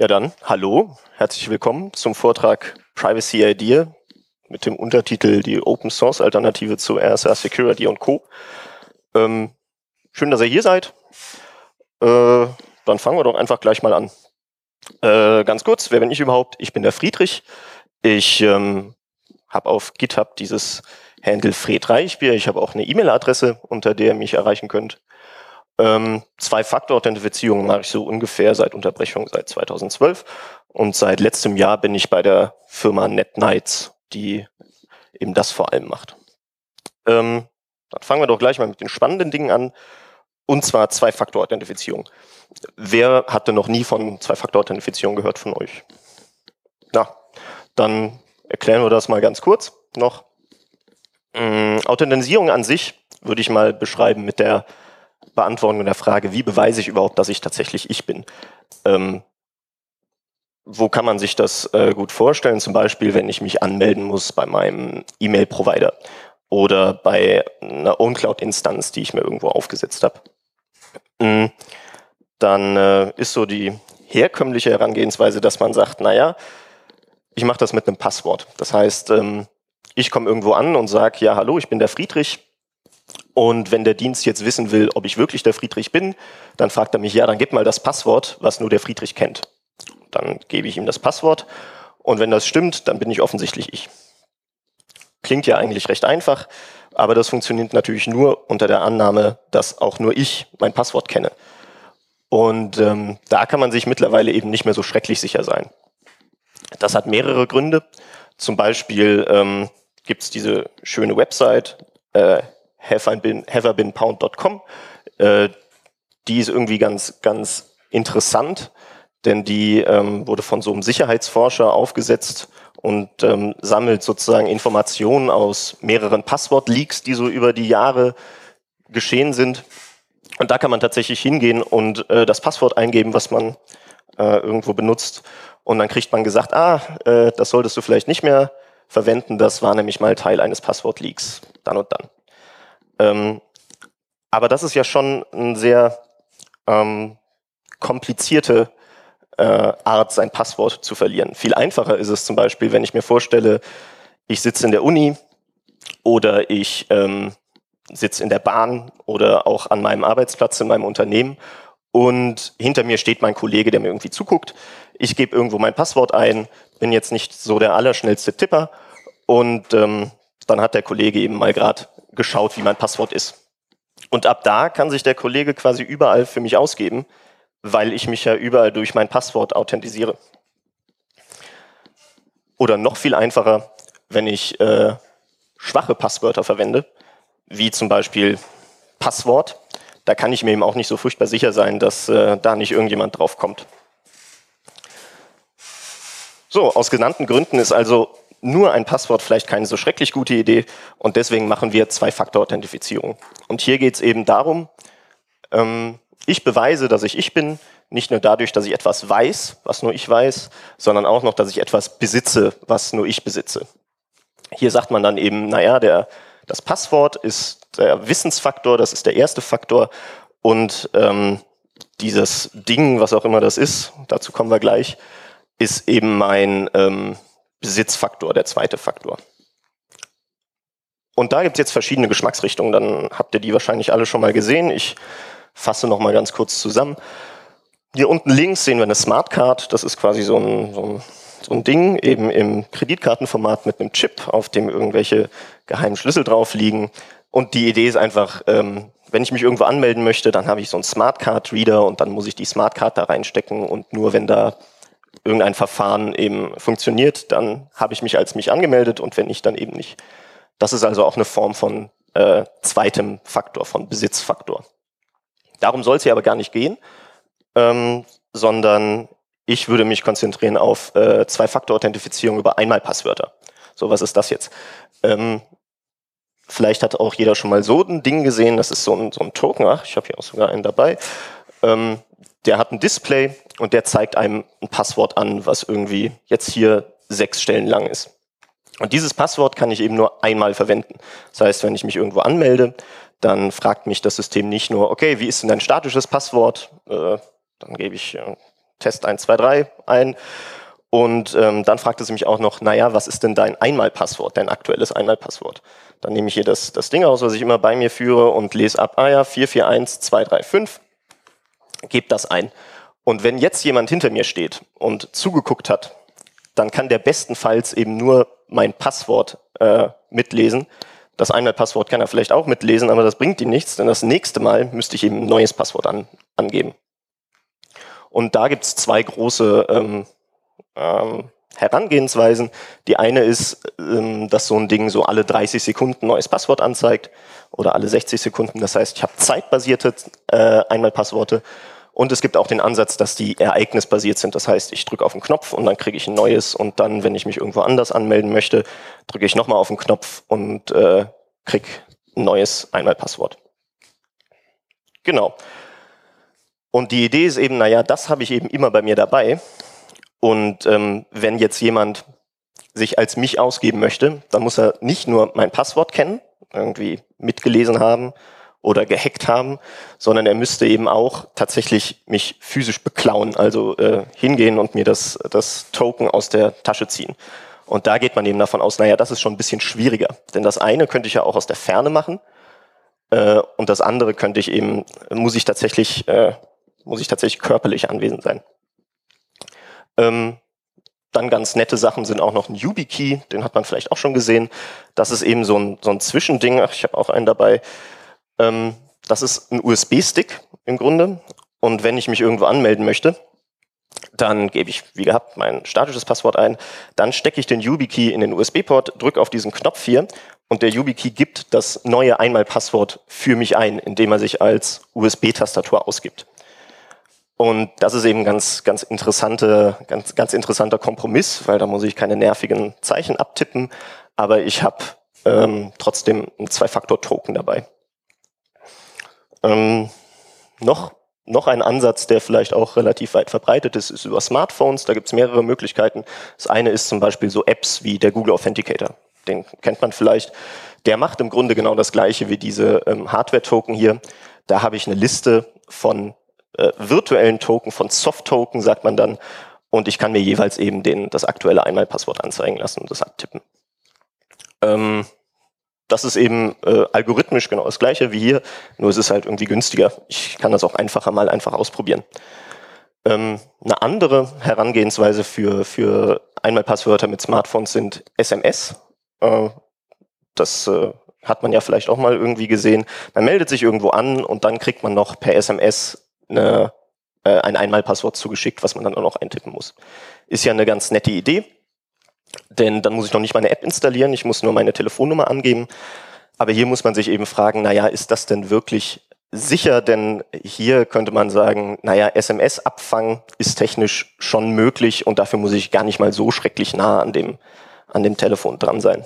Ja dann, hallo, herzlich willkommen zum Vortrag Privacy Idea mit dem Untertitel die Open Source Alternative zu RSA Security und Co. Ähm, schön, dass ihr hier seid. Äh, dann fangen wir doch einfach gleich mal an. Äh, ganz kurz, wer bin ich überhaupt? Ich bin der Friedrich. Ich ähm, habe auf GitHub dieses Handle Fred Reichbier. Ich habe auch eine E-Mail-Adresse, unter der ihr mich erreichen könnt. Ähm, Zwei-Faktor-Authentifizierung mache ich so ungefähr seit Unterbrechung seit 2012 und seit letztem Jahr bin ich bei der Firma NetNights, die eben das vor allem macht. Ähm, dann fangen wir doch gleich mal mit den spannenden Dingen an und zwar Zwei-Faktor-Authentifizierung. Wer hatte noch nie von Zwei-Faktor-Authentifizierung gehört von euch? Na, dann erklären wir das mal ganz kurz noch. Ähm, Authentisierung an sich würde ich mal beschreiben mit der Beantwortung der Frage, wie beweise ich überhaupt, dass ich tatsächlich ich bin? Ähm, wo kann man sich das äh, gut vorstellen? Zum Beispiel, wenn ich mich anmelden muss bei meinem E-Mail-Provider oder bei einer OwnCloud-Instanz, die ich mir irgendwo aufgesetzt habe. Mhm. Dann äh, ist so die herkömmliche Herangehensweise, dass man sagt, naja, ich mache das mit einem Passwort. Das heißt, ähm, ich komme irgendwo an und sage, ja, hallo, ich bin der Friedrich, und wenn der Dienst jetzt wissen will, ob ich wirklich der Friedrich bin, dann fragt er mich, ja, dann gib mal das Passwort, was nur der Friedrich kennt. Dann gebe ich ihm das Passwort und wenn das stimmt, dann bin ich offensichtlich ich. Klingt ja eigentlich recht einfach, aber das funktioniert natürlich nur unter der Annahme, dass auch nur ich mein Passwort kenne. Und ähm, da kann man sich mittlerweile eben nicht mehr so schrecklich sicher sein. Das hat mehrere Gründe. Zum Beispiel ähm, gibt es diese schöne Website äh, haverbeenpound.com. Äh, die ist irgendwie ganz, ganz interessant, denn die ähm, wurde von so einem Sicherheitsforscher aufgesetzt und ähm, sammelt sozusagen Informationen aus mehreren Passwort-Leaks, die so über die Jahre geschehen sind. Und da kann man tatsächlich hingehen und äh, das Passwort eingeben, was man äh, irgendwo benutzt. Und dann kriegt man gesagt, ah, äh, das solltest du vielleicht nicht mehr verwenden, das war nämlich mal Teil eines Passwort-Leaks, dann und dann. Ähm, aber das ist ja schon eine sehr ähm, komplizierte äh, Art, sein Passwort zu verlieren. Viel einfacher ist es zum Beispiel, wenn ich mir vorstelle, ich sitze in der Uni oder ich ähm, sitze in der Bahn oder auch an meinem Arbeitsplatz in meinem Unternehmen und hinter mir steht mein Kollege, der mir irgendwie zuguckt. Ich gebe irgendwo mein Passwort ein, bin jetzt nicht so der allerschnellste Tipper und ähm, dann hat der Kollege eben mal gerade geschaut, wie mein Passwort ist. Und ab da kann sich der Kollege quasi überall für mich ausgeben, weil ich mich ja überall durch mein Passwort authentisiere. Oder noch viel einfacher, wenn ich äh, schwache Passwörter verwende, wie zum Beispiel Passwort, da kann ich mir eben auch nicht so furchtbar sicher sein, dass äh, da nicht irgendjemand drauf kommt. So, aus genannten Gründen ist also nur ein Passwort vielleicht keine so schrecklich gute Idee und deswegen machen wir Zwei-Faktor-Authentifizierung. Und hier geht es eben darum, ähm, ich beweise, dass ich ich bin, nicht nur dadurch, dass ich etwas weiß, was nur ich weiß, sondern auch noch, dass ich etwas besitze, was nur ich besitze. Hier sagt man dann eben, naja, der, das Passwort ist der Wissensfaktor, das ist der erste Faktor und ähm, dieses Ding, was auch immer das ist, dazu kommen wir gleich, ist eben mein, ähm, Besitzfaktor, der zweite Faktor. Und da gibt es jetzt verschiedene Geschmacksrichtungen, dann habt ihr die wahrscheinlich alle schon mal gesehen. Ich fasse noch mal ganz kurz zusammen. Hier unten links sehen wir eine Smartcard, das ist quasi so ein, so ein, so ein Ding, eben im Kreditkartenformat mit einem Chip, auf dem irgendwelche geheimen Schlüssel drauf liegen. Und die Idee ist einfach, ähm, wenn ich mich irgendwo anmelden möchte, dann habe ich so einen Smartcard-Reader und dann muss ich die Smartcard da reinstecken und nur wenn da irgendein Verfahren eben funktioniert, dann habe ich mich als mich angemeldet und wenn nicht, dann eben nicht. Das ist also auch eine Form von äh, zweitem Faktor, von Besitzfaktor. Darum soll es hier aber gar nicht gehen, ähm, sondern ich würde mich konzentrieren auf äh, Zwei-Faktor-Authentifizierung über Einmalpasswörter. So, was ist das jetzt? Ähm, vielleicht hat auch jeder schon mal so ein Ding gesehen, das ist so ein, so ein Token, ach, ich habe hier auch sogar einen dabei. Ähm, der hat ein Display und der zeigt einem ein Passwort an, was irgendwie jetzt hier sechs Stellen lang ist. Und dieses Passwort kann ich eben nur einmal verwenden. Das heißt, wenn ich mich irgendwo anmelde, dann fragt mich das System nicht nur, okay, wie ist denn dein statisches Passwort? Äh, dann gebe ich äh, Test 123 ein. Und ähm, dann fragte sie mich auch noch, naja, was ist denn dein Einmalpasswort, dein aktuelles Einmalpasswort? Dann nehme ich hier das, das Ding aus, was ich immer bei mir führe und lese ab, ah ja, 441235, gebe das ein. Und wenn jetzt jemand hinter mir steht und zugeguckt hat, dann kann der bestenfalls eben nur mein Passwort äh, mitlesen. Das Einmalpasswort kann er vielleicht auch mitlesen, aber das bringt ihm nichts, denn das nächste Mal müsste ich eben ein neues Passwort an, angeben. Und da gibt es zwei große ähm, ähm, Herangehensweisen. Die eine ist, ähm, dass so ein Ding so alle 30 Sekunden neues Passwort anzeigt oder alle 60 Sekunden. Das heißt, ich habe zeitbasierte äh, Einmalpassworte und es gibt auch den Ansatz, dass die ereignisbasiert sind. Das heißt, ich drücke auf den Knopf und dann kriege ich ein neues und dann, wenn ich mich irgendwo anders anmelden möchte, drücke ich nochmal auf den Knopf und äh, kriege ein neues Einmalpasswort. Genau. Und die Idee ist eben, naja, das habe ich eben immer bei mir dabei. Und ähm, wenn jetzt jemand sich als mich ausgeben möchte, dann muss er nicht nur mein Passwort kennen, irgendwie mitgelesen haben oder gehackt haben, sondern er müsste eben auch tatsächlich mich physisch beklauen, also äh, hingehen und mir das, das Token aus der Tasche ziehen. Und da geht man eben davon aus, naja, das ist schon ein bisschen schwieriger. Denn das eine könnte ich ja auch aus der Ferne machen äh, und das andere könnte ich eben, muss ich tatsächlich, äh, muss ich tatsächlich körperlich anwesend sein. Ähm, dann ganz nette Sachen sind auch noch ein YubiKey, den hat man vielleicht auch schon gesehen. Das ist eben so ein, so ein Zwischending. Ich habe auch einen dabei. Ähm, das ist ein USB-Stick im Grunde. Und wenn ich mich irgendwo anmelden möchte, dann gebe ich, wie gehabt, mein statisches Passwort ein. Dann stecke ich den YubiKey in den USB-Port, drücke auf diesen Knopf hier und der YubiKey gibt das neue Einmalpasswort für mich ein, indem er sich als USB-Tastatur ausgibt. Und das ist eben ganz, ganz interessante, ganz, ganz interessanter Kompromiss, weil da muss ich keine nervigen Zeichen abtippen, aber ich habe ähm, trotzdem ein Zwei-Faktor-Token dabei. Ähm, noch, noch ein Ansatz, der vielleicht auch relativ weit verbreitet ist, ist über Smartphones. Da gibt es mehrere Möglichkeiten. Das eine ist zum Beispiel so Apps wie der Google Authenticator. Den kennt man vielleicht. Der macht im Grunde genau das gleiche wie diese ähm, Hardware-Token hier. Da habe ich eine Liste von äh, virtuellen Token, von Soft-Token sagt man dann. Und ich kann mir jeweils eben den, das aktuelle Einmalpasswort anzeigen lassen und das abtippen. Ähm, das ist eben äh, algorithmisch genau das gleiche wie hier, nur es ist halt irgendwie günstiger. Ich kann das auch einfacher mal einfach ausprobieren. Ähm, eine andere Herangehensweise für, für Einmalpasswörter mit Smartphones sind SMS. Äh, das äh, hat man ja vielleicht auch mal irgendwie gesehen. Man meldet sich irgendwo an und dann kriegt man noch per SMS eine, äh, ein Einmalpasswort zugeschickt, was man dann auch noch eintippen muss. Ist ja eine ganz nette Idee, denn dann muss ich noch nicht meine App installieren, ich muss nur meine Telefonnummer angeben. Aber hier muss man sich eben fragen, naja, ist das denn wirklich sicher? Denn hier könnte man sagen, naja, SMS-Abfang ist technisch schon möglich und dafür muss ich gar nicht mal so schrecklich nah an dem, an dem Telefon dran sein.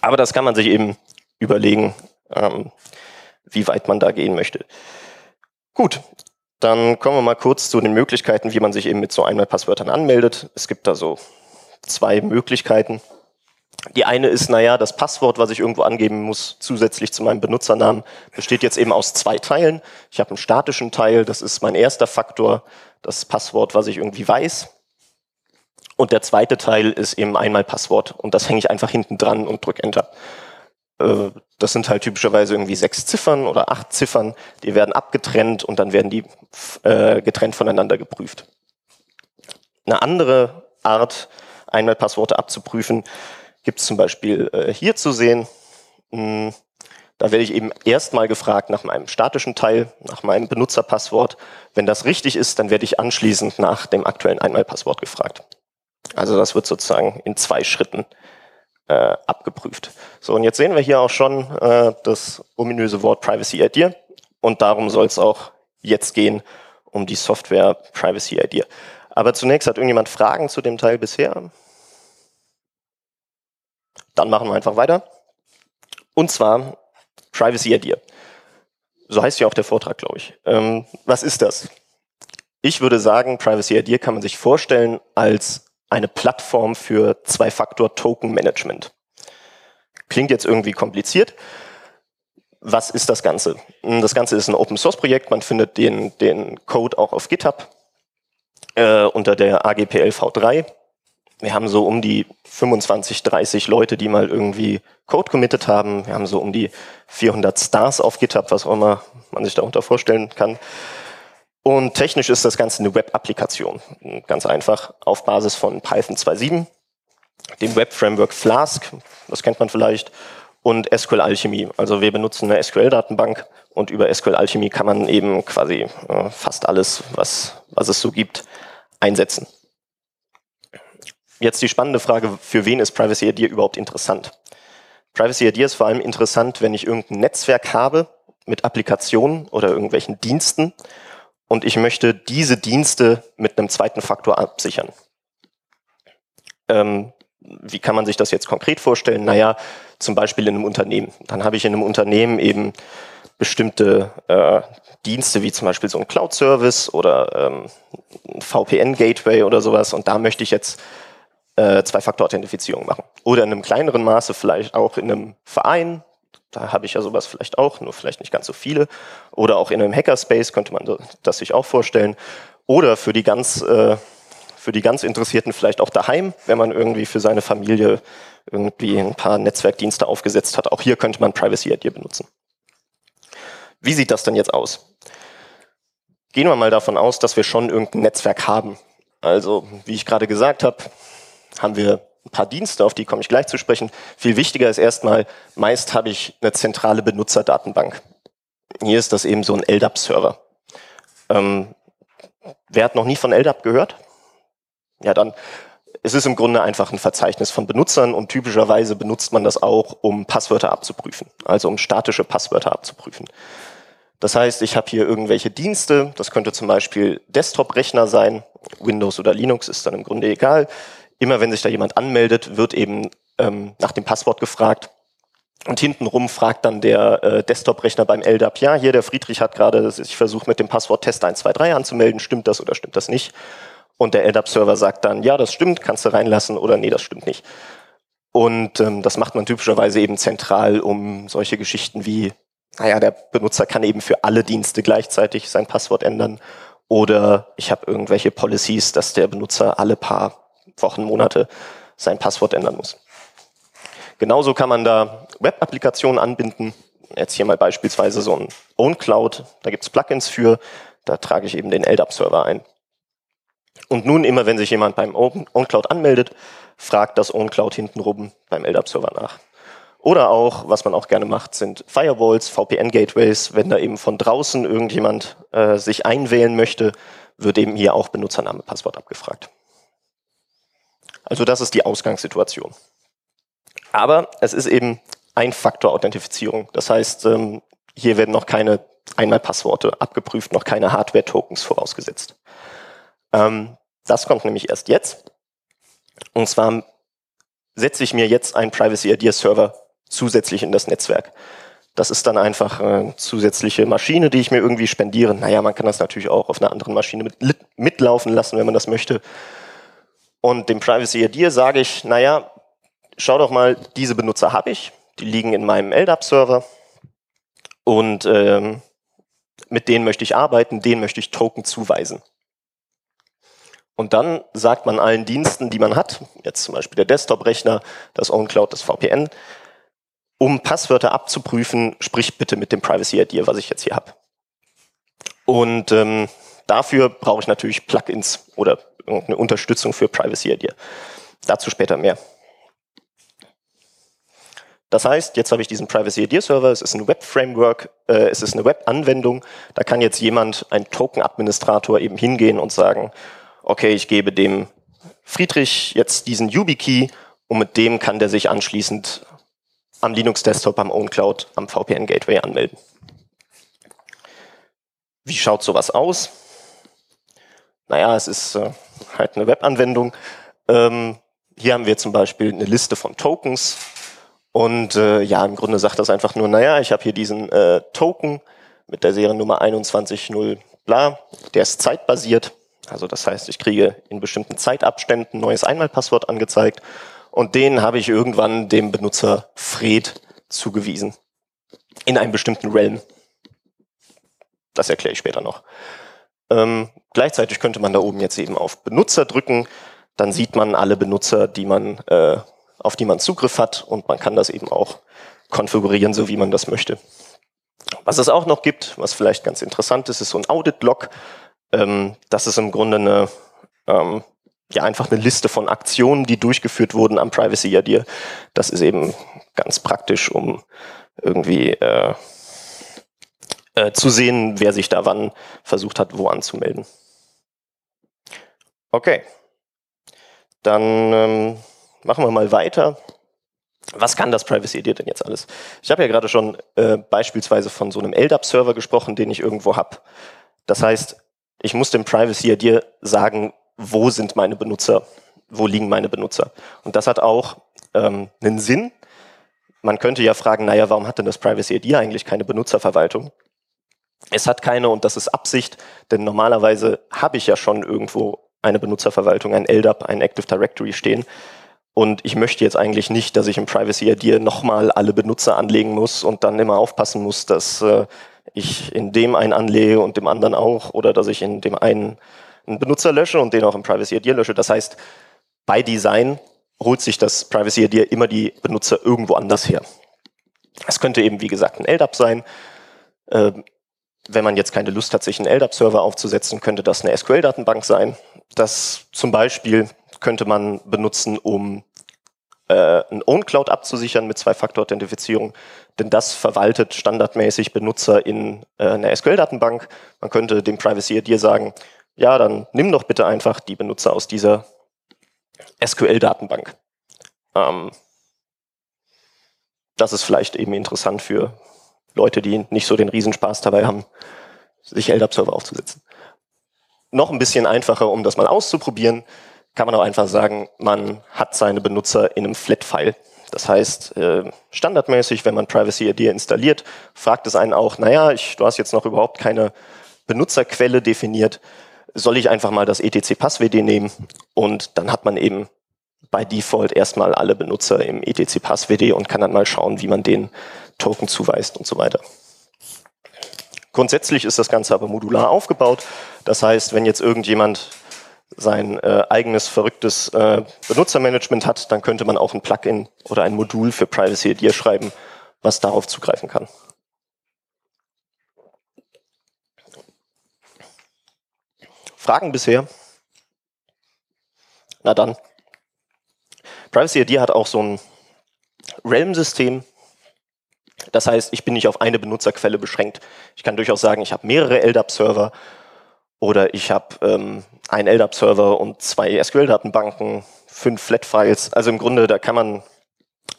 Aber das kann man sich eben überlegen, ähm, wie weit man da gehen möchte. Gut, dann kommen wir mal kurz zu den Möglichkeiten, wie man sich eben mit so Einmalpasswörtern anmeldet. Es gibt da so zwei Möglichkeiten. Die eine ist, naja, das Passwort, was ich irgendwo angeben muss, zusätzlich zu meinem Benutzernamen, besteht jetzt eben aus zwei Teilen. Ich habe einen statischen Teil, das ist mein erster Faktor, das Passwort, was ich irgendwie weiß. Und der zweite Teil ist eben einmal Passwort und das hänge ich einfach hinten dran und drücke Enter. Äh, das sind halt typischerweise irgendwie sechs Ziffern oder acht Ziffern, die werden abgetrennt und dann werden die äh, getrennt voneinander geprüft. Eine andere Art, einmal Passworte abzuprüfen, gibt es zum Beispiel äh, hier zu sehen. Hm, da werde ich eben erstmal gefragt nach meinem statischen Teil, nach meinem Benutzerpasswort. Wenn das richtig ist, dann werde ich anschließend nach dem aktuellen Einmalpasswort gefragt. Also das wird sozusagen in zwei Schritten äh, abgeprüft. So, und jetzt sehen wir hier auch schon äh, das ominöse Wort Privacy Idea und darum soll es auch jetzt gehen, um die Software Privacy Idea. Aber zunächst hat irgendjemand Fragen zu dem Teil bisher? Dann machen wir einfach weiter. Und zwar Privacy Idea. So heißt ja auch der Vortrag, glaube ich. Ähm, was ist das? Ich würde sagen, Privacy Idea kann man sich vorstellen als eine Plattform für Zwei-Faktor-Token-Management. Klingt jetzt irgendwie kompliziert. Was ist das Ganze? Das Ganze ist ein Open-Source-Projekt. Man findet den, den Code auch auf GitHub. äh, unter der AGPL V3. Wir haben so um die 25, 30 Leute, die mal irgendwie Code committed haben. Wir haben so um die 400 Stars auf GitHub, was auch immer man sich darunter vorstellen kann. Und technisch ist das Ganze eine Web-Applikation. Ganz einfach auf Basis von Python 2.7, dem Web-Framework Flask, das kennt man vielleicht, und SQL Alchemy. Also wir benutzen eine SQL-Datenbank und über SQL Alchemy kann man eben quasi äh, fast alles, was, was es so gibt, einsetzen. Jetzt die spannende Frage, für wen ist Privacy Idea überhaupt interessant? Privacy Idea ist vor allem interessant, wenn ich irgendein Netzwerk habe mit Applikationen oder irgendwelchen Diensten und ich möchte diese Dienste mit einem zweiten Faktor absichern. Ähm, wie kann man sich das jetzt konkret vorstellen? Naja, zum Beispiel in einem Unternehmen. Dann habe ich in einem Unternehmen eben bestimmte äh, Dienste wie zum Beispiel so ein Cloud-Service oder ähm, VPN-Gateway oder sowas und da möchte ich jetzt äh, Zwei-Faktor-Authentifizierung machen. Oder in einem kleineren Maße vielleicht auch in einem Verein, da habe ich ja sowas vielleicht auch, nur vielleicht nicht ganz so viele. Oder auch in einem Hackerspace könnte man das sich auch vorstellen. Oder für die ganz, äh, für die ganz Interessierten vielleicht auch daheim, wenn man irgendwie für seine Familie irgendwie ein paar Netzwerkdienste aufgesetzt hat. Auch hier könnte man Privacy Idea benutzen. Wie sieht das denn jetzt aus? Gehen wir mal davon aus, dass wir schon irgendein Netzwerk haben. Also, wie ich gerade gesagt habe, haben wir ein paar Dienste, auf die komme ich gleich zu sprechen. Viel wichtiger ist erstmal, meist habe ich eine zentrale Benutzerdatenbank. Hier ist das eben so ein LDAP-Server. Ähm, wer hat noch nie von LDAP gehört? Ja, dann, es ist im Grunde einfach ein Verzeichnis von Benutzern und typischerweise benutzt man das auch, um Passwörter abzuprüfen, also um statische Passwörter abzuprüfen. Das heißt, ich habe hier irgendwelche Dienste, das könnte zum Beispiel Desktop-Rechner sein, Windows oder Linux ist dann im Grunde egal immer wenn sich da jemand anmeldet, wird eben ähm, nach dem Passwort gefragt. Und hintenrum fragt dann der äh, Desktop-Rechner beim LDAP, ja, hier der Friedrich hat gerade sich versucht mit dem Passwort Test123 anzumelden, stimmt das oder stimmt das nicht? Und der LDAP-Server sagt dann, ja, das stimmt, kannst du reinlassen oder nee, das stimmt nicht. Und ähm, das macht man typischerweise eben zentral, um solche Geschichten wie, naja, der Benutzer kann eben für alle Dienste gleichzeitig sein Passwort ändern oder ich habe irgendwelche Policies, dass der Benutzer alle paar Wochen, Monate sein Passwort ändern muss. Genauso kann man da Web-Applikationen anbinden. Jetzt hier mal beispielsweise so ein OwnCloud. Da gibt es Plugins für. Da trage ich eben den LDAP-Server ein. Und nun immer, wenn sich jemand beim OwnCloud anmeldet, fragt das OwnCloud hintenrum beim LDAP-Server nach. Oder auch, was man auch gerne macht, sind Firewalls, VPN-Gateways. Wenn da eben von draußen irgendjemand äh, sich einwählen möchte, wird eben hier auch Benutzername, Passwort abgefragt. Also das ist die Ausgangssituation. Aber es ist eben Ein-Faktor-Authentifizierung. Das heißt, ähm, hier werden noch keine Einmalpassworte abgeprüft, noch keine Hardware-Tokens vorausgesetzt. Ähm, das kommt nämlich erst jetzt. Und zwar setze ich mir jetzt einen Privacy Idea Server zusätzlich in das Netzwerk. Das ist dann einfach eine zusätzliche Maschine, die ich mir irgendwie spendiere. Naja, man kann das natürlich auch auf einer anderen Maschine mit, mitlaufen lassen, wenn man das möchte. Und dem Privacy Idea sage ich, naja, schau doch mal, diese Benutzer habe ich, die liegen in meinem LDAP-Server und ähm, mit denen möchte ich arbeiten, denen möchte ich Token zuweisen. Und dann sagt man allen Diensten, die man hat, jetzt zum Beispiel der Desktop-Rechner, das OwnCloud, das VPN, um Passwörter abzuprüfen, sprich bitte mit dem Privacy Idea, was ich jetzt hier habe. Und ähm, dafür brauche ich natürlich Plugins oder eine Unterstützung für Privacy Idea. Dazu später mehr. Das heißt, jetzt habe ich diesen Privacy Idea Server, es ist ein Web-Framework, äh, es ist eine Web-Anwendung. Da kann jetzt jemand, ein Token-Administrator, eben hingehen und sagen, okay, ich gebe dem Friedrich jetzt diesen YubiKey und mit dem kann der sich anschließend am Linux-Desktop, am OwnCloud, am VPN-Gateway anmelden. Wie schaut sowas aus? Naja, es ist äh, halt eine Webanwendung. Ähm, hier haben wir zum Beispiel eine Liste von Tokens. Und äh, ja, im Grunde sagt das einfach nur, naja, ich habe hier diesen äh, Token mit der Seriennummer 21.0 bla, der ist zeitbasiert. Also das heißt, ich kriege in bestimmten Zeitabständen ein neues Einmalpasswort angezeigt und den habe ich irgendwann dem Benutzer Fred zugewiesen. In einem bestimmten Realm. Das erkläre ich später noch. Ähm, gleichzeitig könnte man da oben jetzt eben auf Benutzer drücken. Dann sieht man alle Benutzer, die man, äh, auf die man Zugriff hat und man kann das eben auch konfigurieren, so wie man das möchte. Was es auch noch gibt, was vielleicht ganz interessant ist, ist so ein Audit-Log. Ähm, das ist im Grunde eine, ähm, ja, einfach eine Liste von Aktionen, die durchgeführt wurden am Privacy Idea. Das ist eben ganz praktisch, um irgendwie äh, äh, zu sehen, wer sich da wann versucht hat, wo anzumelden. Okay, dann ähm, machen wir mal weiter. Was kann das Privacy Idea denn jetzt alles? Ich habe ja gerade schon äh, beispielsweise von so einem LDAP-Server gesprochen, den ich irgendwo habe. Das heißt, ich muss dem Privacy Idea sagen, wo sind meine Benutzer, wo liegen meine Benutzer. Und das hat auch ähm, einen Sinn. Man könnte ja fragen, naja, warum hat denn das Privacy Idea eigentlich keine Benutzerverwaltung? Es hat keine und das ist Absicht, denn normalerweise habe ich ja schon irgendwo eine Benutzerverwaltung, ein LDAP, ein Active Directory stehen. Und ich möchte jetzt eigentlich nicht, dass ich im Privacy ID nochmal alle Benutzer anlegen muss und dann immer aufpassen muss, dass äh, ich in dem einen anlege und dem anderen auch oder dass ich in dem einen einen Benutzer lösche und den auch im Privacy ID lösche. Das heißt, bei Design holt sich das Privacy ID immer die Benutzer irgendwo anders her. Es könnte eben, wie gesagt, ein LDAP sein. Ähm, wenn man jetzt keine Lust hat, sich einen LDAP-Server aufzusetzen, könnte das eine SQL-Datenbank sein. Das zum Beispiel könnte man benutzen, um äh, ein OwnCloud abzusichern mit Zwei-Faktor-Authentifizierung, denn das verwaltet standardmäßig Benutzer in äh, einer SQL-Datenbank. Man könnte dem Privacy ID sagen, ja, dann nimm doch bitte einfach die Benutzer aus dieser SQL-Datenbank. Ähm, das ist vielleicht eben interessant für Leute, die nicht so den Riesenspaß dabei haben, sich LDAP-Server aufzusetzen. Noch ein bisschen einfacher, um das mal auszuprobieren, kann man auch einfach sagen, man hat seine Benutzer in einem Flat-File. Das heißt, äh, standardmäßig, wenn man Privacy ID installiert, fragt es einen auch, naja, ich, du hast jetzt noch überhaupt keine Benutzerquelle definiert, soll ich einfach mal das etc passwd nehmen und dann hat man eben bei Default erstmal alle Benutzer im etc passwd und kann dann mal schauen, wie man den Token zuweist und so weiter. Grundsätzlich ist das Ganze aber modular aufgebaut. Das heißt, wenn jetzt irgendjemand sein äh, eigenes verrücktes äh, Benutzermanagement hat, dann könnte man auch ein Plugin oder ein Modul für Privacy Idea schreiben, was darauf zugreifen kann. Fragen bisher? Na dann. Privacy ID hat auch so ein Realm-System, das heißt, ich bin nicht auf eine Benutzerquelle beschränkt. Ich kann durchaus sagen, ich habe mehrere LDAP-Server oder ich habe ähm, einen LDAP-Server und zwei SQL-Datenbanken, fünf Flat-Files. Also im Grunde, da kann man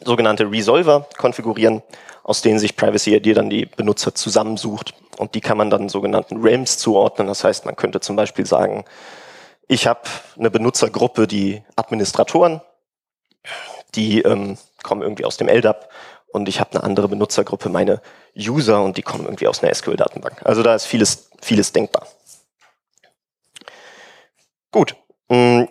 sogenannte Resolver konfigurieren, aus denen sich Privacy ID dann die Benutzer zusammensucht. Und die kann man dann sogenannten Realms zuordnen. Das heißt, man könnte zum Beispiel sagen, ich habe eine Benutzergruppe, die Administratoren, die ähm, kommen irgendwie aus dem LDAP und ich habe eine andere Benutzergruppe, meine User, und die kommen irgendwie aus einer SQL-Datenbank. Also da ist vieles, vieles denkbar. Gut. Hm.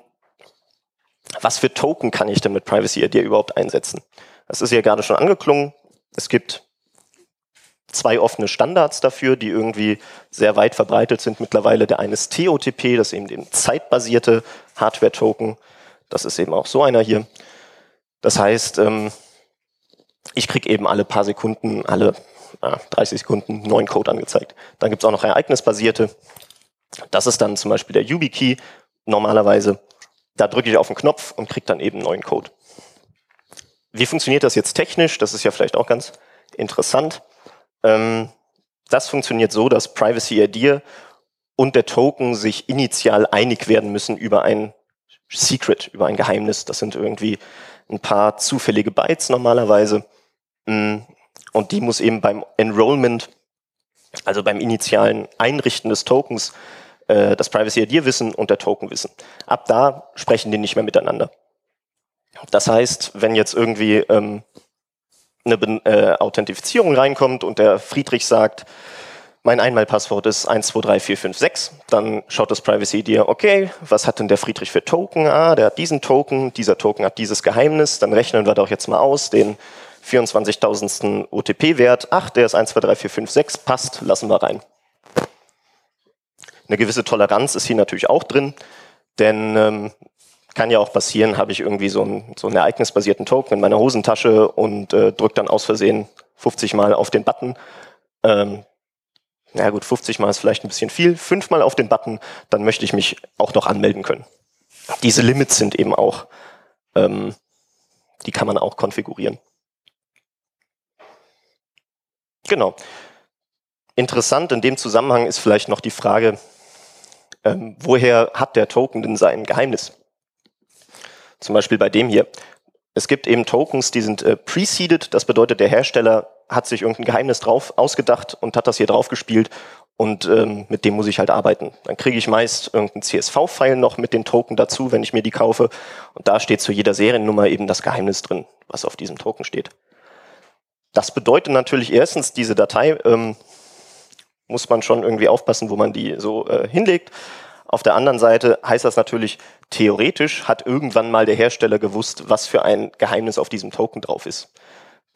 Was für Token kann ich denn mit Privacy ID überhaupt einsetzen? Das ist ja gerade schon angeklungen. Es gibt zwei offene Standards dafür, die irgendwie sehr weit verbreitet sind mittlerweile. Der eine ist TOTP, das ist eben der zeitbasierte Hardware-Token. Das ist eben auch so einer hier. Das heißt, ähm, ich kriege eben alle paar Sekunden, alle äh, 30 Sekunden neuen Code angezeigt. Dann gibt es auch noch ereignisbasierte. Das ist dann zum Beispiel der YubiKey normalerweise. Da drücke ich auf den Knopf und kriege dann eben neuen Code. Wie funktioniert das jetzt technisch? Das ist ja vielleicht auch ganz interessant. Ähm, das funktioniert so, dass Privacy Idea und der Token sich initial einig werden müssen über ein Secret, über ein Geheimnis. Das sind irgendwie ein paar zufällige Bytes normalerweise. Mm, und die muss eben beim Enrollment, also beim initialen Einrichten des Tokens, äh, das Privacy ID wissen und der Token wissen. Ab da sprechen die nicht mehr miteinander. Das heißt, wenn jetzt irgendwie ähm, eine äh, Authentifizierung reinkommt und der Friedrich sagt, mein Einmalpasswort ist 123456, dann schaut das Privacy ID, okay, was hat denn der Friedrich für Token? Ah, der hat diesen Token, dieser Token hat dieses Geheimnis, dann rechnen wir doch jetzt mal aus, den 24.000. OTP-Wert. Ach, der ist 1, 2, 3, 4, 5, 6, passt, lassen wir rein. Eine gewisse Toleranz ist hier natürlich auch drin, denn ähm, kann ja auch passieren, habe ich irgendwie so, ein, so einen ereignisbasierten Token in meiner Hosentasche und äh, drücke dann aus Versehen 50 Mal auf den Button. Ähm, na gut, 50 Mal ist vielleicht ein bisschen viel. Fünfmal auf den Button, dann möchte ich mich auch noch anmelden können. Diese Limits sind eben auch, ähm, die kann man auch konfigurieren. Genau. Interessant in dem Zusammenhang ist vielleicht noch die Frage, ähm, woher hat der Token denn sein Geheimnis? Zum Beispiel bei dem hier. Es gibt eben Tokens, die sind äh, preceded, das bedeutet, der Hersteller hat sich irgendein Geheimnis drauf ausgedacht und hat das hier drauf gespielt und ähm, mit dem muss ich halt arbeiten. Dann kriege ich meist irgendeinen CSV-File noch mit den Token dazu, wenn ich mir die kaufe und da steht zu jeder Seriennummer eben das Geheimnis drin, was auf diesem Token steht. Das bedeutet natürlich erstens, diese Datei ähm, muss man schon irgendwie aufpassen, wo man die so äh, hinlegt. Auf der anderen Seite heißt das natürlich, theoretisch hat irgendwann mal der Hersteller gewusst, was für ein Geheimnis auf diesem Token drauf ist.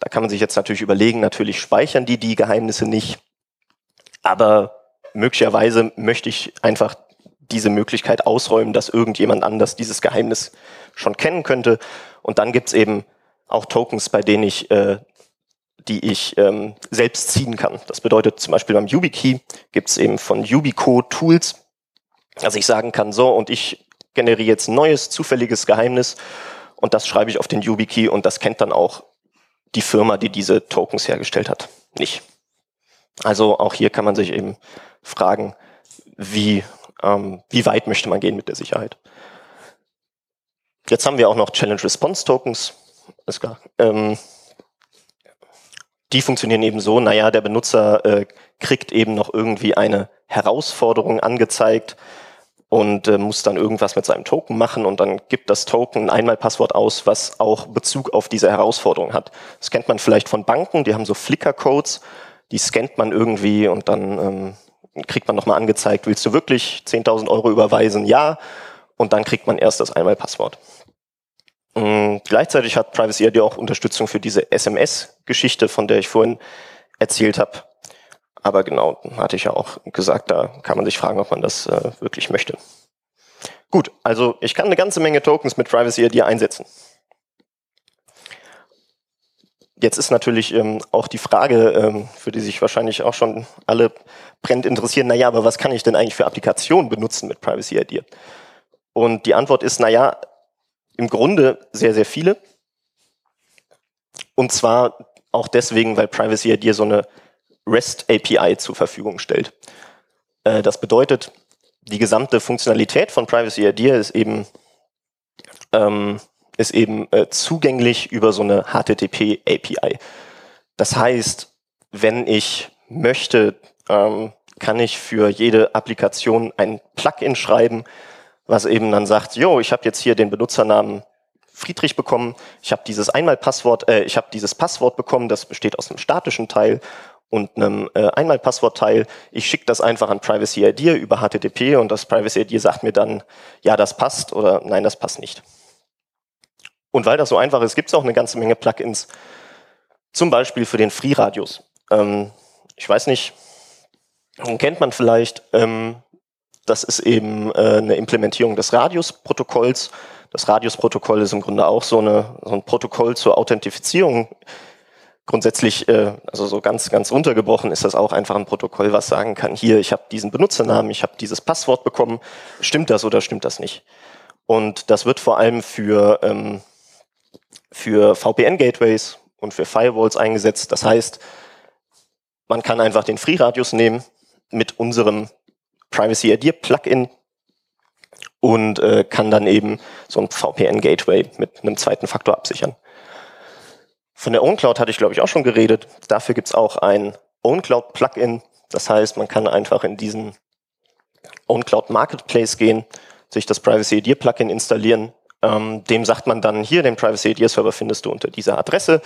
Da kann man sich jetzt natürlich überlegen, natürlich speichern die die Geheimnisse nicht, aber möglicherweise möchte ich einfach diese Möglichkeit ausräumen, dass irgendjemand anders dieses Geheimnis schon kennen könnte. Und dann gibt's eben auch Tokens, bei denen ich äh, die ich ähm, selbst ziehen kann. Das bedeutet zum Beispiel beim YubiKey gibt es eben von Yubico Tools, dass ich sagen kann, so und ich generiere jetzt ein neues zufälliges Geheimnis und das schreibe ich auf den YubiKey und das kennt dann auch die Firma, die diese Tokens hergestellt hat, nicht. Also auch hier kann man sich eben fragen, wie, ähm, wie weit möchte man gehen mit der Sicherheit. Jetzt haben wir auch noch Challenge Response Tokens. Ist klar. Ähm, die funktionieren eben so, naja, der Benutzer äh, kriegt eben noch irgendwie eine Herausforderung angezeigt und äh, muss dann irgendwas mit seinem Token machen und dann gibt das Token ein Einmalpasswort aus, was auch Bezug auf diese Herausforderung hat. Das kennt man vielleicht von Banken, die haben so Flickr-Codes, die scannt man irgendwie und dann ähm, kriegt man nochmal angezeigt, willst du wirklich 10.000 Euro überweisen? Ja. Und dann kriegt man erst das Einmalpasswort. Ähm, gleichzeitig hat Privacy ID auch Unterstützung für diese SMS-Geschichte, von der ich vorhin erzählt habe. Aber genau, hatte ich ja auch gesagt, da kann man sich fragen, ob man das äh, wirklich möchte. Gut, also ich kann eine ganze Menge Tokens mit Privacy ID einsetzen. Jetzt ist natürlich ähm, auch die Frage, ähm, für die sich wahrscheinlich auch schon alle brennend interessieren, naja, aber was kann ich denn eigentlich für Applikationen benutzen mit Privacy ID? Und die Antwort ist, naja, im Grunde sehr, sehr viele. Und zwar auch deswegen, weil Privacy ID so eine REST API zur Verfügung stellt. Äh, das bedeutet, die gesamte Funktionalität von Privacy ID ist eben, ähm, ist eben äh, zugänglich über so eine HTTP API. Das heißt, wenn ich möchte, ähm, kann ich für jede Applikation ein Plugin schreiben, was eben dann sagt, jo, ich habe jetzt hier den Benutzernamen Friedrich bekommen, ich habe dieses Einmalpasswort, äh, ich habe dieses Passwort bekommen, das besteht aus einem statischen Teil und einem äh, Einmalpasswortteil. Ich schicke das einfach an Privacy ID über HTTP und das Privacy ID sagt mir dann, ja, das passt oder nein, das passt nicht. Und weil das so einfach ist, gibt es auch eine ganze Menge Plugins, zum Beispiel für den Free-Radius. Ähm, ich weiß nicht, kennt man vielleicht, ähm, das ist eben äh, eine Implementierung des Radius-Protokolls. Das Radius-Protokoll ist im Grunde auch so, eine, so ein Protokoll zur Authentifizierung. Grundsätzlich, äh, also so ganz, ganz runtergebrochen, ist das auch einfach ein Protokoll, was sagen kann, hier, ich habe diesen Benutzernamen, ich habe dieses Passwort bekommen, stimmt das oder stimmt das nicht? Und das wird vor allem für, ähm, für VPN-Gateways und für Firewalls eingesetzt. Das heißt, man kann einfach den Free-Radius nehmen mit unserem Privacy ID Plugin und äh, kann dann eben so ein VPN-Gateway mit einem zweiten Faktor absichern. Von der OwnCloud hatte ich, glaube ich, auch schon geredet. Dafür gibt es auch ein OwnCloud-Plugin. Das heißt, man kann einfach in diesen OwnCloud Marketplace gehen, sich das Privacy ID Plugin installieren. Ähm, dem sagt man dann hier, den Privacy ID Server findest du unter dieser Adresse.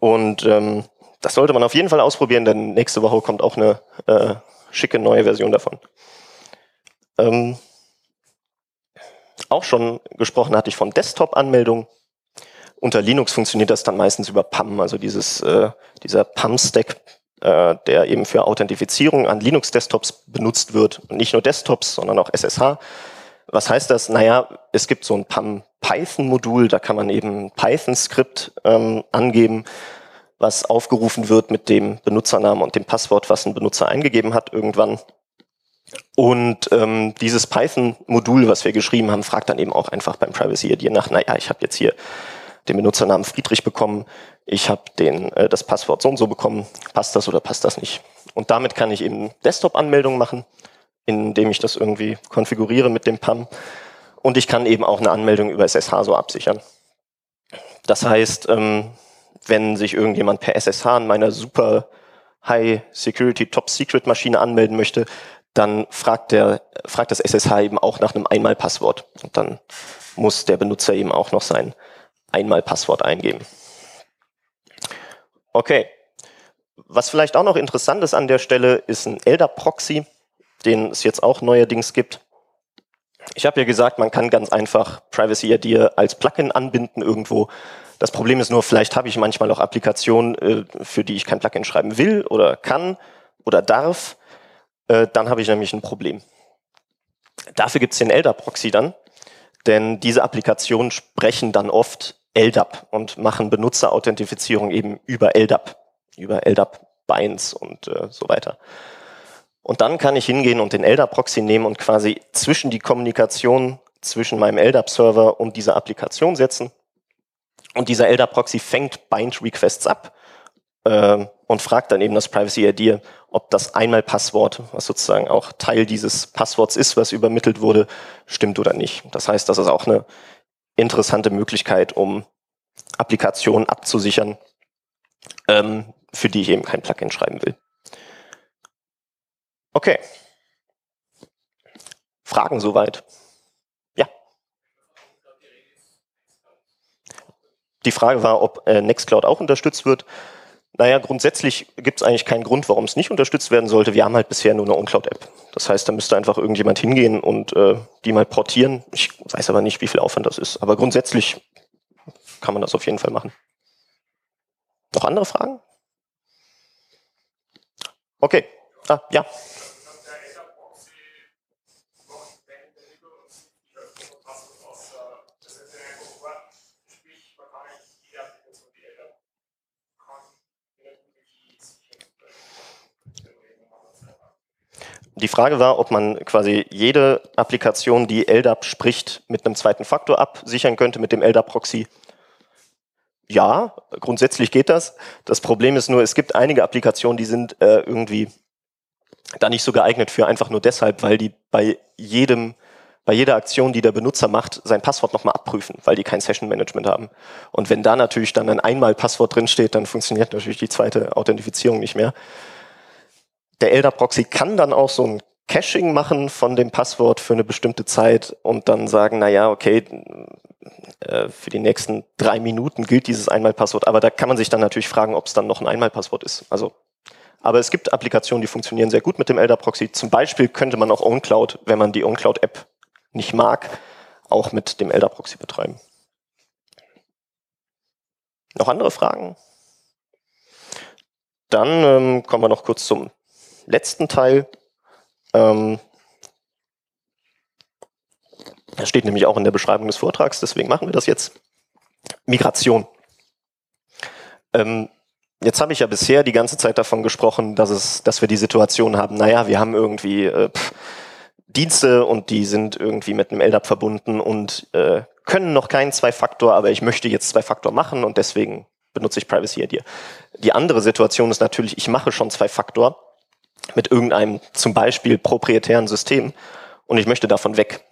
Und ähm, das sollte man auf jeden Fall ausprobieren, denn nächste Woche kommt auch eine äh, schicke neue Version davon. Ähm, auch schon gesprochen hatte ich von Desktop-Anmeldung. Unter Linux funktioniert das dann meistens über PAM, also dieses, äh, dieser PAM-Stack, äh, der eben für Authentifizierung an Linux-Desktops benutzt wird. Und nicht nur Desktops, sondern auch SSH. Was heißt das? Naja, es gibt so ein PAM-Python-Modul, da kann man eben Python-Skript ähm, angeben, was aufgerufen wird mit dem Benutzernamen und dem Passwort, was ein Benutzer eingegeben hat irgendwann. Und ähm, dieses Python-Modul, was wir geschrieben haben, fragt dann eben auch einfach beim Privacy ID nach, naja, ich habe jetzt hier den Benutzernamen Friedrich bekommen, ich habe den äh, das Passwort so und so bekommen, passt das oder passt das nicht? Und damit kann ich eben Desktop-Anmeldungen machen, indem ich das irgendwie konfiguriere mit dem PAM. Und ich kann eben auch eine Anmeldung über SSH so absichern. Das heißt, ähm, wenn sich irgendjemand per SSH an meiner super High Security Top Secret Maschine anmelden möchte, dann fragt der, fragt das SSH eben auch nach einem Einmalpasswort. Und dann muss der Benutzer eben auch noch sein Einmalpasswort eingeben. Okay. Was vielleicht auch noch interessant ist an der Stelle, ist ein LDAP-Proxy, den es jetzt auch neuerdings gibt. Ich habe ja gesagt, man kann ganz einfach Privacy ID als Plugin anbinden irgendwo. Das Problem ist nur, vielleicht habe ich manchmal auch Applikationen, äh, für die ich kein Plugin schreiben will oder kann oder darf. Äh, dann habe ich nämlich ein Problem. Dafür gibt es den LDAP-Proxy dann, denn diese Applikationen sprechen dann oft LDAP und machen Benutzerauthentifizierung eben über LDAP, über LDAP-Binds und äh, so weiter. Und dann kann ich hingehen und den LDAP-Proxy nehmen und quasi zwischen die Kommunikation zwischen meinem LDAP-Server und dieser Applikation setzen. Und dieser LDAP-Proxy fängt Bind-Requests ab äh, und fragt dann eben das Privacy-ID, ob das Einmal-Passwort, was sozusagen auch Teil dieses Passworts ist, was übermittelt wurde, stimmt oder nicht. Das heißt, das ist auch eine interessante Möglichkeit, um Applikationen abzusichern, ähm, für die ich eben kein Plugin schreiben will. Okay. Fragen soweit? Ja. Die Frage war, ob äh, Nextcloud auch unterstützt wird. Naja, grundsätzlich gibt es eigentlich keinen Grund, warum es nicht unterstützt werden sollte. Wir haben halt bisher nur eine OnCloud-App. Das heißt, da müsste einfach irgendjemand hingehen und äh, die mal portieren. Ich weiß aber nicht, wie viel Aufwand das ist. Aber grundsätzlich kann man das auf jeden Fall machen. Noch andere Fragen? Okay. Ah, ja. Die Frage war, ob man quasi jede Applikation, die LDAP spricht, mit einem zweiten Faktor absichern könnte mit dem LDAP-Proxy. Ja, grundsätzlich geht das. Das Problem ist nur, es gibt einige Applikationen, die sind äh, irgendwie da nicht so geeignet für, einfach nur deshalb, weil die bei jedem bei jeder Aktion, die der Benutzer macht, sein Passwort nochmal abprüfen, weil die kein Session Management haben. Und wenn da natürlich dann ein Einmal-Passwort drinsteht, dann funktioniert natürlich die zweite Authentifizierung nicht mehr. Der LDAP-Proxy kann dann auch so ein Caching machen von dem Passwort für eine bestimmte Zeit und dann sagen, na ja, okay, äh, für die nächsten drei Minuten gilt dieses Einmalpasswort, aber da kann man sich dann natürlich fragen, ob es dann noch ein Einmalpasswort ist. Also, aber es gibt Applikationen, die funktionieren sehr gut mit dem LDAP-Proxy. Zum Beispiel könnte man auch OwnCloud, wenn man die OwnCloud-App nicht mag, auch mit dem LDAP-Proxy betreiben. Noch andere Fragen? Dann ähm, kommen wir noch kurz zum letzten Teil. Ähm, das steht nämlich auch in der Beschreibung des Vortrags, deswegen machen wir das jetzt. Migration. Ähm, jetzt habe ich ja bisher die ganze Zeit davon gesprochen, dass, es, dass wir die Situation haben, naja, wir haben irgendwie äh, pff, Dienste und die sind irgendwie mit einem LDAP verbunden und äh, können noch keinen Zwei-Faktor, aber ich möchte jetzt Zwei-Faktor machen und deswegen benutze ich Privacy ID. Die andere Situation ist natürlich, ich mache schon Zwei-Faktor mit irgendeinem zum Beispiel proprietären System und ich möchte davon weg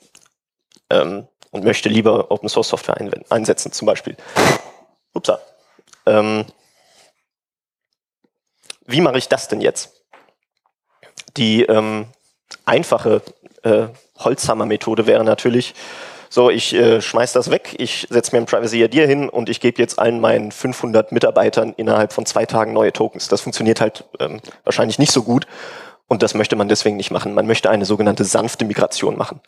ähm, und möchte lieber Open Source Software einsetzen zum Beispiel. Upsa. Ähm, wie mache ich das denn jetzt? Die ähm, einfache äh, Holzhammer-Methode wäre natürlich, so, ich äh, schmeiß das weg, ich setze mir ein Privacy ID hin und ich gebe jetzt allen meinen 500 Mitarbeitern innerhalb von zwei Tagen neue Tokens. Das funktioniert halt ähm, wahrscheinlich nicht so gut und das möchte man deswegen nicht machen. Man möchte eine sogenannte sanfte Migration machen.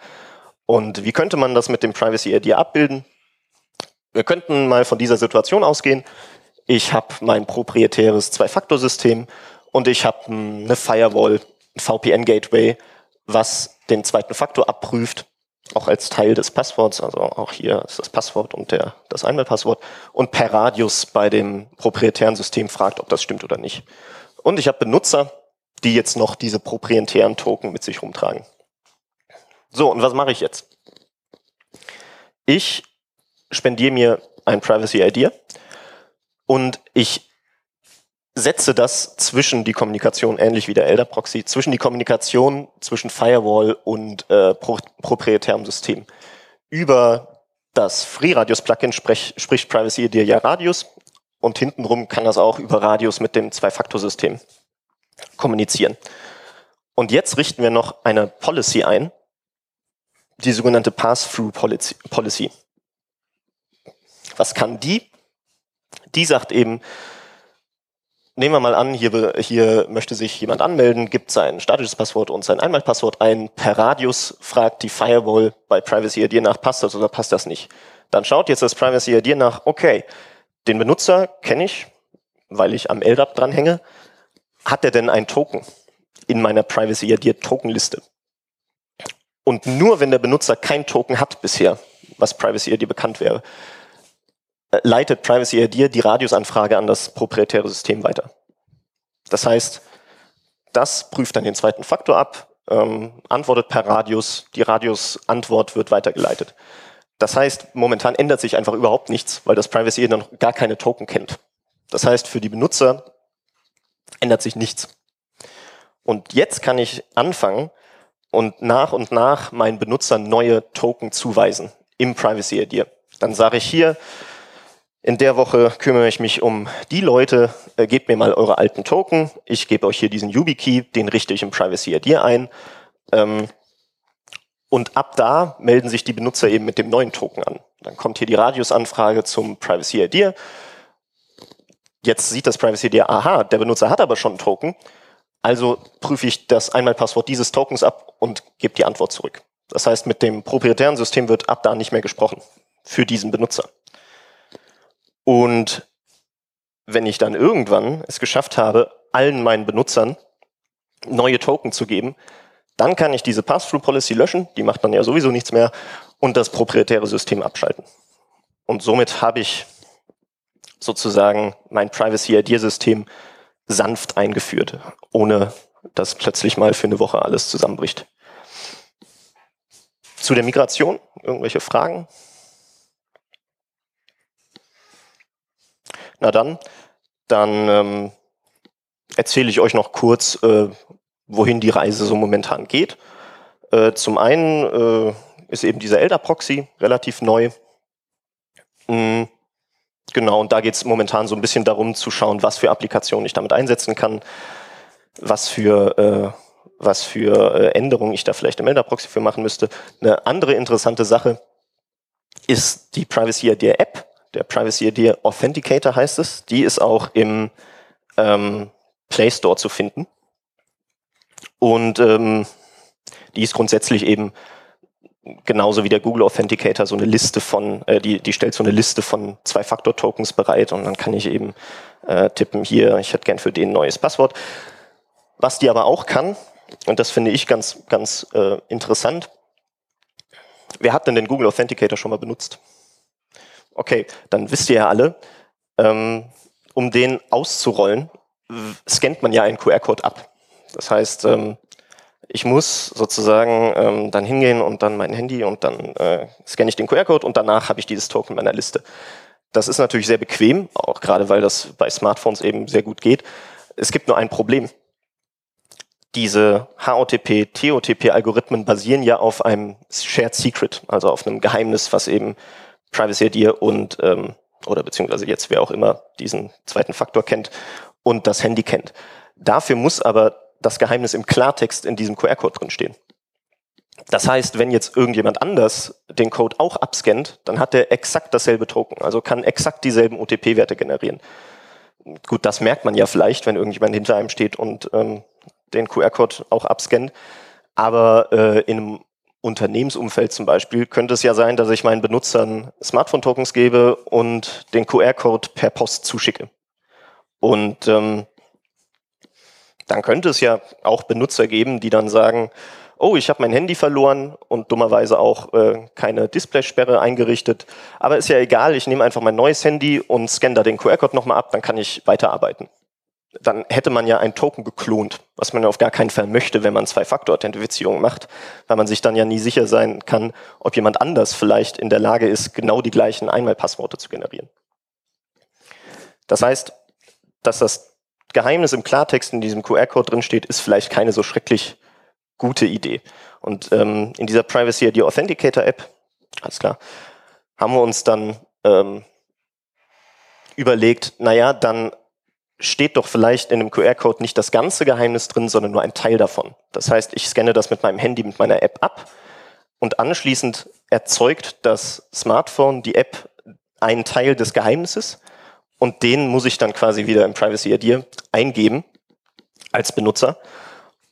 Und wie könnte man das mit dem Privacy ID abbilden? Wir könnten mal von dieser Situation ausgehen. Ich habe mein proprietäres Zwei-Faktor-System und ich habe eine Firewall, ein VPN-Gateway, was den zweiten Faktor abprüft, auch als Teil des Passworts, also auch hier ist das Passwort und der, das Einmalpasswort und per Radius bei dem proprietären System fragt, ob das stimmt oder nicht. Und ich habe Benutzer, die jetzt noch diese proprietären Token mit sich rumtragen. So, und was mache ich jetzt? Ich spendiere mir ein Privacy ID und ich setze das zwischen die Kommunikation, ähnlich wie der Elder Proxy, zwischen die Kommunikation zwischen Firewall und äh, pro proprietärem System. Über das FreeRadius-Plugin sprich, spricht Privacy ID ja Radius und hintenrum kann das auch über Radius mit dem Zwei-Faktor-System kommunizieren. Und jetzt richten wir noch eine Policy ein, die sogenannte Pass-Through-Policy. Was kann die? Die sagt eben, nehmen wir mal an, hier, hier möchte sich jemand anmelden, gibt sein statisches Passwort und sein Einmalpasswort ein. Per Radius fragt die Firewall bei Privacy ID nach, passt das oder passt das nicht? Dann schaut jetzt das Privacy ID nach, okay, den Benutzer kenne ich, weil ich am LDAP dranhänge. Hat er denn ein Token in meiner Privacy ID Tokenliste? Und nur wenn der Benutzer kein Token hat bisher, was Privacy ID bekannt wäre, leitet Privacy ID die Radiusanfrage an das proprietäre System weiter. Das heißt, das prüft dann den zweiten Faktor ab, ähm, antwortet per Radius, die Radius-Antwort wird weitergeleitet. Das heißt, momentan ändert sich einfach überhaupt nichts, weil das Privacy noch gar keine Token kennt. Das heißt, für die Benutzer ändert sich nichts. Und jetzt kann ich anfangen und nach und nach meinen Benutzern neue Token zuweisen im Privacy ID. Dann sage ich hier, in der Woche kümmere ich mich um die Leute, äh, gebt mir mal eure alten Token. Ich gebe euch hier diesen YubiKey, den richte ich im Privacy ID ein. Ähm, und ab da melden sich die Benutzer eben mit dem neuen Token an. Dann kommt hier die Radiusanfrage zum Privacy ID. Jetzt sieht das Privacy ID, aha, der Benutzer hat aber schon einen Token. Also prüfe ich das Einmalpasswort dieses Tokens ab und gebe die Antwort zurück. Das heißt, mit dem proprietären System wird ab da nicht mehr gesprochen für diesen Benutzer. Und wenn ich dann irgendwann es geschafft habe, allen meinen Benutzern neue Token zu geben, dann kann ich diese Pass-Through-Policy löschen, die macht dann ja sowieso nichts mehr, und das proprietäre System abschalten. Und somit habe ich sozusagen mein Privacy-ID-System sanft eingeführt, ohne dass plötzlich mal für eine Woche alles zusammenbricht. Zu der Migration, irgendwelche Fragen? Na dann, dann ähm, erzähle ich euch noch kurz, äh, wohin die Reise so momentan geht. Äh, zum einen äh, ist eben dieser Elder-Proxy relativ neu. Mhm. Genau, und da geht es momentan so ein bisschen darum zu schauen, was für Applikationen ich damit einsetzen kann, was für, äh, was für äh, Änderungen ich da vielleicht im Elder-Proxy für machen müsste. Eine andere interessante Sache ist die Privacy ID App der Privacy ID Authenticator heißt es. Die ist auch im ähm, Play Store zu finden. Und ähm, die ist grundsätzlich eben genauso wie der Google Authenticator so eine Liste von, äh, die, die stellt so eine Liste von Zwei-Faktor-Tokens bereit und dann kann ich eben äh, tippen, hier, ich hätte gern für den neues Passwort. Was die aber auch kann, und das finde ich ganz, ganz äh, interessant, wer hat denn den Google Authenticator schon mal benutzt? Okay, dann wisst ihr ja alle, ähm, um den auszurollen, scannt man ja einen QR-Code ab. Das heißt, ähm, ich muss sozusagen ähm, dann hingehen und dann mein Handy und dann äh, scanne ich den QR-Code und danach habe ich dieses Token in meiner Liste. Das ist natürlich sehr bequem, auch gerade weil das bei Smartphones eben sehr gut geht. Es gibt nur ein Problem. Diese HOTP, TOTP-Algorithmen basieren ja auf einem Shared Secret, also auf einem Geheimnis, was eben Privacy ID und ähm, oder beziehungsweise jetzt wer auch immer diesen zweiten Faktor kennt und das Handy kennt. Dafür muss aber das Geheimnis im Klartext in diesem QR-Code drin stehen. Das heißt, wenn jetzt irgendjemand anders den Code auch abscannt, dann hat er exakt dasselbe Token, also kann exakt dieselben OTP-Werte generieren. Gut, das merkt man ja vielleicht, wenn irgendjemand hinter einem steht und ähm, den QR-Code auch abscannt. Aber äh, in einem Unternehmensumfeld zum Beispiel könnte es ja sein, dass ich meinen Benutzern Smartphone-Tokens gebe und den QR-Code per Post zuschicke. Und ähm, dann könnte es ja auch Benutzer geben, die dann sagen, oh, ich habe mein Handy verloren und dummerweise auch äh, keine Displaysperre eingerichtet. Aber ist ja egal, ich nehme einfach mein neues Handy und scanne da den QR-Code nochmal ab, dann kann ich weiterarbeiten. Dann hätte man ja ein Token geklont, was man auf gar keinen Fall möchte, wenn man Zwei-Faktor-Authentifizierung macht, weil man sich dann ja nie sicher sein kann, ob jemand anders vielleicht in der Lage ist, genau die gleichen Einmalpassworte zu generieren. Das heißt, dass das Geheimnis im Klartext in diesem QR-Code drinsteht, ist vielleicht keine so schrecklich gute Idee. Und ähm, in dieser Privacy ID Authenticator App, alles klar, haben wir uns dann ähm, überlegt, naja, dann steht doch vielleicht in dem QR-Code nicht das ganze Geheimnis drin, sondern nur ein Teil davon. Das heißt, ich scanne das mit meinem Handy, mit meiner App ab und anschließend erzeugt das Smartphone, die App, einen Teil des Geheimnisses und den muss ich dann quasi wieder im Privacy ID eingeben als Benutzer.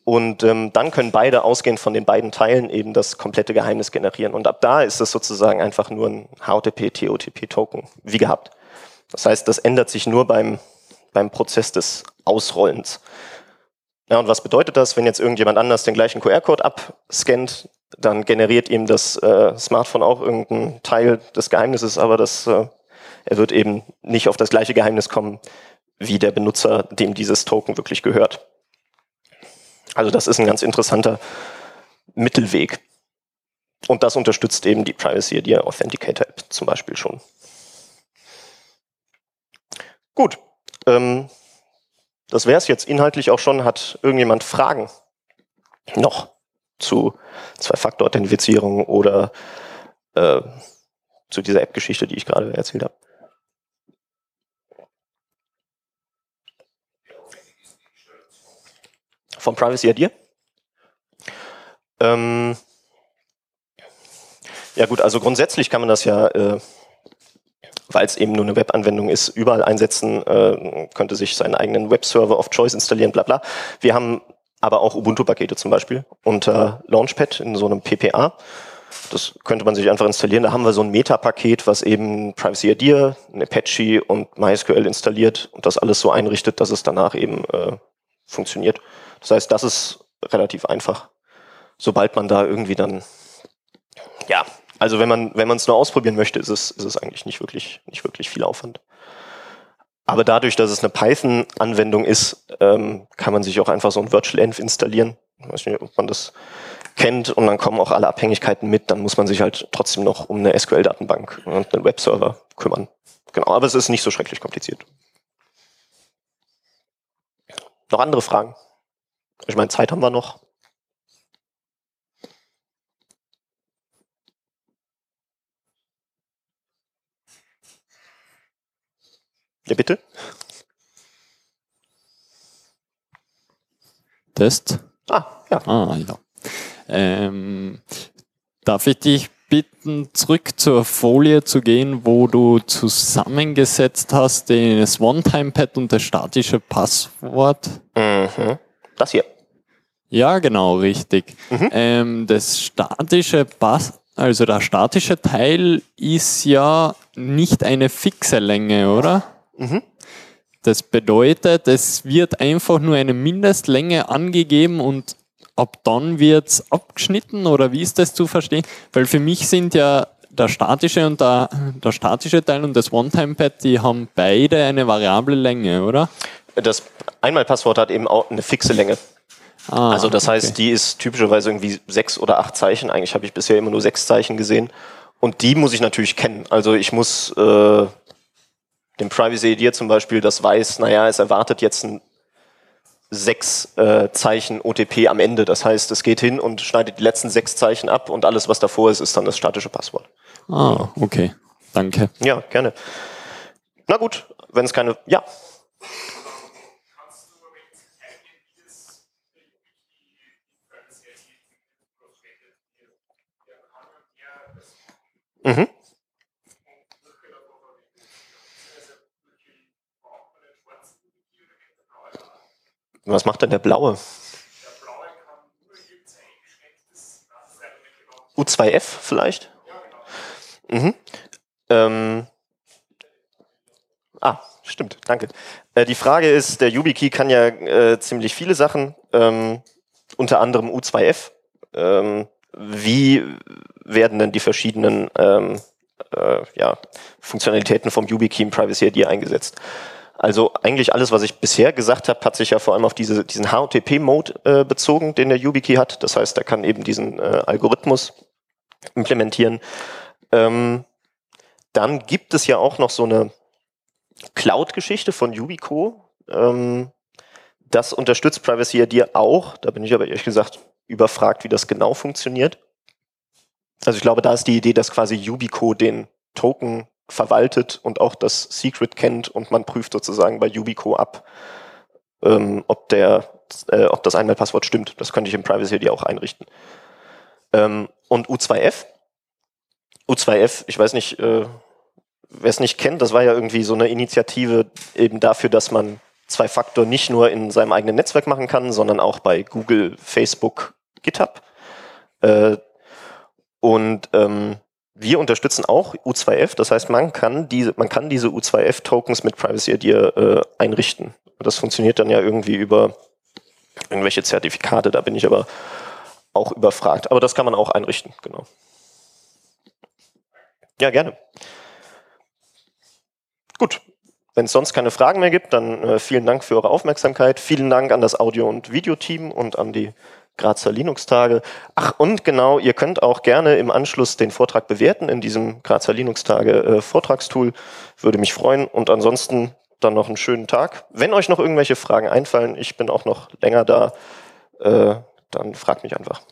Und ähm, dann können beide ausgehend von den beiden Teilen eben das komplette Geheimnis generieren. Und ab da ist es sozusagen einfach nur ein HTTP-TOTP-Token, wie gehabt. Das heißt, das ändert sich nur beim, beim Prozess des Ausrollens. Ja, und was bedeutet das, wenn jetzt irgendjemand anders den gleichen QR-Code abscannt, dann generiert ihm das äh, Smartphone auch irgendeinen Teil des Geheimnisses, aber das, äh, er wird eben nicht auf das gleiche Geheimnis kommen, wie der Benutzer, dem dieses Token wirklich gehört. Also das ist ein ganz interessanter Mittelweg. Und das unterstützt eben die Privacy ID Authenticator App zum Beispiel schon. Gut. Ähm, das wäre es jetzt inhaltlich auch schon. Hat irgendjemand Fragen noch zu Zwei-Faktor-Authentifizierung oder äh, zu dieser App-Geschichte, die ich gerade erzählt habe? Vom Privacy ID? Ähm, ja gut, also grundsätzlich kann man das ja, äh, weil es eben nur eine Webanwendung ist, überall einsetzen, äh, könnte sich seinen eigenen Webserver of Choice installieren, bla bla. Wir haben aber auch Ubuntu-Pakete zum Beispiel unter Launchpad in so einem PPA. Das könnte man sich einfach installieren. Da haben wir so ein Meta-Paket, was eben Privacy ID, ein Apache und MySQL installiert und das alles so einrichtet, dass es danach eben äh, funktioniert. Das heißt, das ist relativ einfach. Sobald man da irgendwie dann, ja, also wenn man, wenn es nur ausprobieren möchte, ist es, ist es eigentlich nicht wirklich, nicht wirklich viel Aufwand. Aber dadurch, dass es eine Python-Anwendung ist, ähm, kann man sich auch einfach so ein Virtual Env installieren. Ich weiß nicht, ob man das kennt und dann kommen auch alle Abhängigkeiten mit. Dann muss man sich halt trotzdem noch um eine SQL-Datenbank und einen Webserver kümmern. Genau, aber es ist nicht so schrecklich kompliziert. Noch andere Fragen? Ich meine, Zeit haben wir noch. Ja, bitte. Test. Ah, ja. Ah, ja. Ähm, darf ich dich bitten, zurück zur Folie zu gehen, wo du zusammengesetzt hast das One-Time-Pad und das statische Passwort? Mhm. Das hier. Ja, genau, richtig. Mhm. Ähm, das statische Pass, also der statische Teil ist ja nicht eine fixe Länge, oder? Mhm. Das bedeutet, es wird einfach nur eine Mindestlänge angegeben und ab dann wird es abgeschnitten oder wie ist das zu verstehen? Weil für mich sind ja der statische und der, der statische Teil und das One-Time-Pad, die haben beide eine variable Länge, oder? Das Einmalpasswort hat eben auch eine fixe Länge. Ah, also das heißt, okay. die ist typischerweise irgendwie sechs oder acht Zeichen. Eigentlich habe ich bisher immer nur sechs Zeichen gesehen. Und die muss ich natürlich kennen. Also ich muss äh, dem Privacy ID zum Beispiel, das weiß, naja, es erwartet jetzt ein sechs äh, Zeichen OTP am Ende. Das heißt, es geht hin und schneidet die letzten sechs Zeichen ab und alles, was davor ist, ist dann das statische Passwort. Ah, okay. Danke. Ja, gerne. Na gut, wenn es keine. Ja. Mhm. Was macht denn der blaue? U2F vielleicht? Mhm. Ähm, ah, Stimmt, danke. Äh, die Frage ist, der YubiKey kann ja äh, ziemlich viele Sachen, ähm, unter anderem U2F. Ähm, wie werden denn die verschiedenen ähm, äh, ja, Funktionalitäten vom YubiKey im Privacy ID eingesetzt? Also eigentlich alles, was ich bisher gesagt habe, hat sich ja vor allem auf diese, diesen HOTP-Mode äh, bezogen, den der YubiKey hat. Das heißt, er kann eben diesen äh, Algorithmus implementieren. Ähm, dann gibt es ja auch noch so eine Cloud-Geschichte von Yubico. Ähm, das unterstützt Privacy ID auch. Da bin ich aber ehrlich gesagt überfragt, wie das genau funktioniert. Also ich glaube, da ist die Idee, dass quasi Yubico den Token verwaltet und auch das Secret kennt und man prüft sozusagen bei Yubico ab, ähm, ob der, äh, ob das Einmalpasswort stimmt. Das könnte ich im Privacy ID auch einrichten. Ähm, und U2F. U2F, ich weiß nicht, äh, wer es nicht kennt, das war ja irgendwie so eine Initiative eben dafür, dass man Zwei-Faktor nicht nur in seinem eigenen Netzwerk machen kann, sondern auch bei Google, Facebook, GitHub. Äh, und ähm, wir unterstützen auch U2F, das heißt, man kann diese, man kann diese U2F-Tokens mit Privacy ID äh, einrichten. Das funktioniert dann ja irgendwie über irgendwelche Zertifikate, da bin ich aber auch überfragt. Aber das kann man auch einrichten, genau. Ja, gerne. Gut, wenn es sonst keine Fragen mehr gibt, dann äh, vielen Dank für eure Aufmerksamkeit. Vielen Dank an das Audio- und Videoteam und an die Grazer Linux-Tage. Ach, und genau, ihr könnt auch gerne im Anschluss den Vortrag bewerten in diesem Grazer Linux-Tage äh. Würde mich freuen. Und ansonsten dann noch einen schönen Tag. Wenn euch noch irgendwelche Fragen einfallen, ich bin auch noch länger da, äh, dann fragt mich einfach.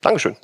Dankeschön.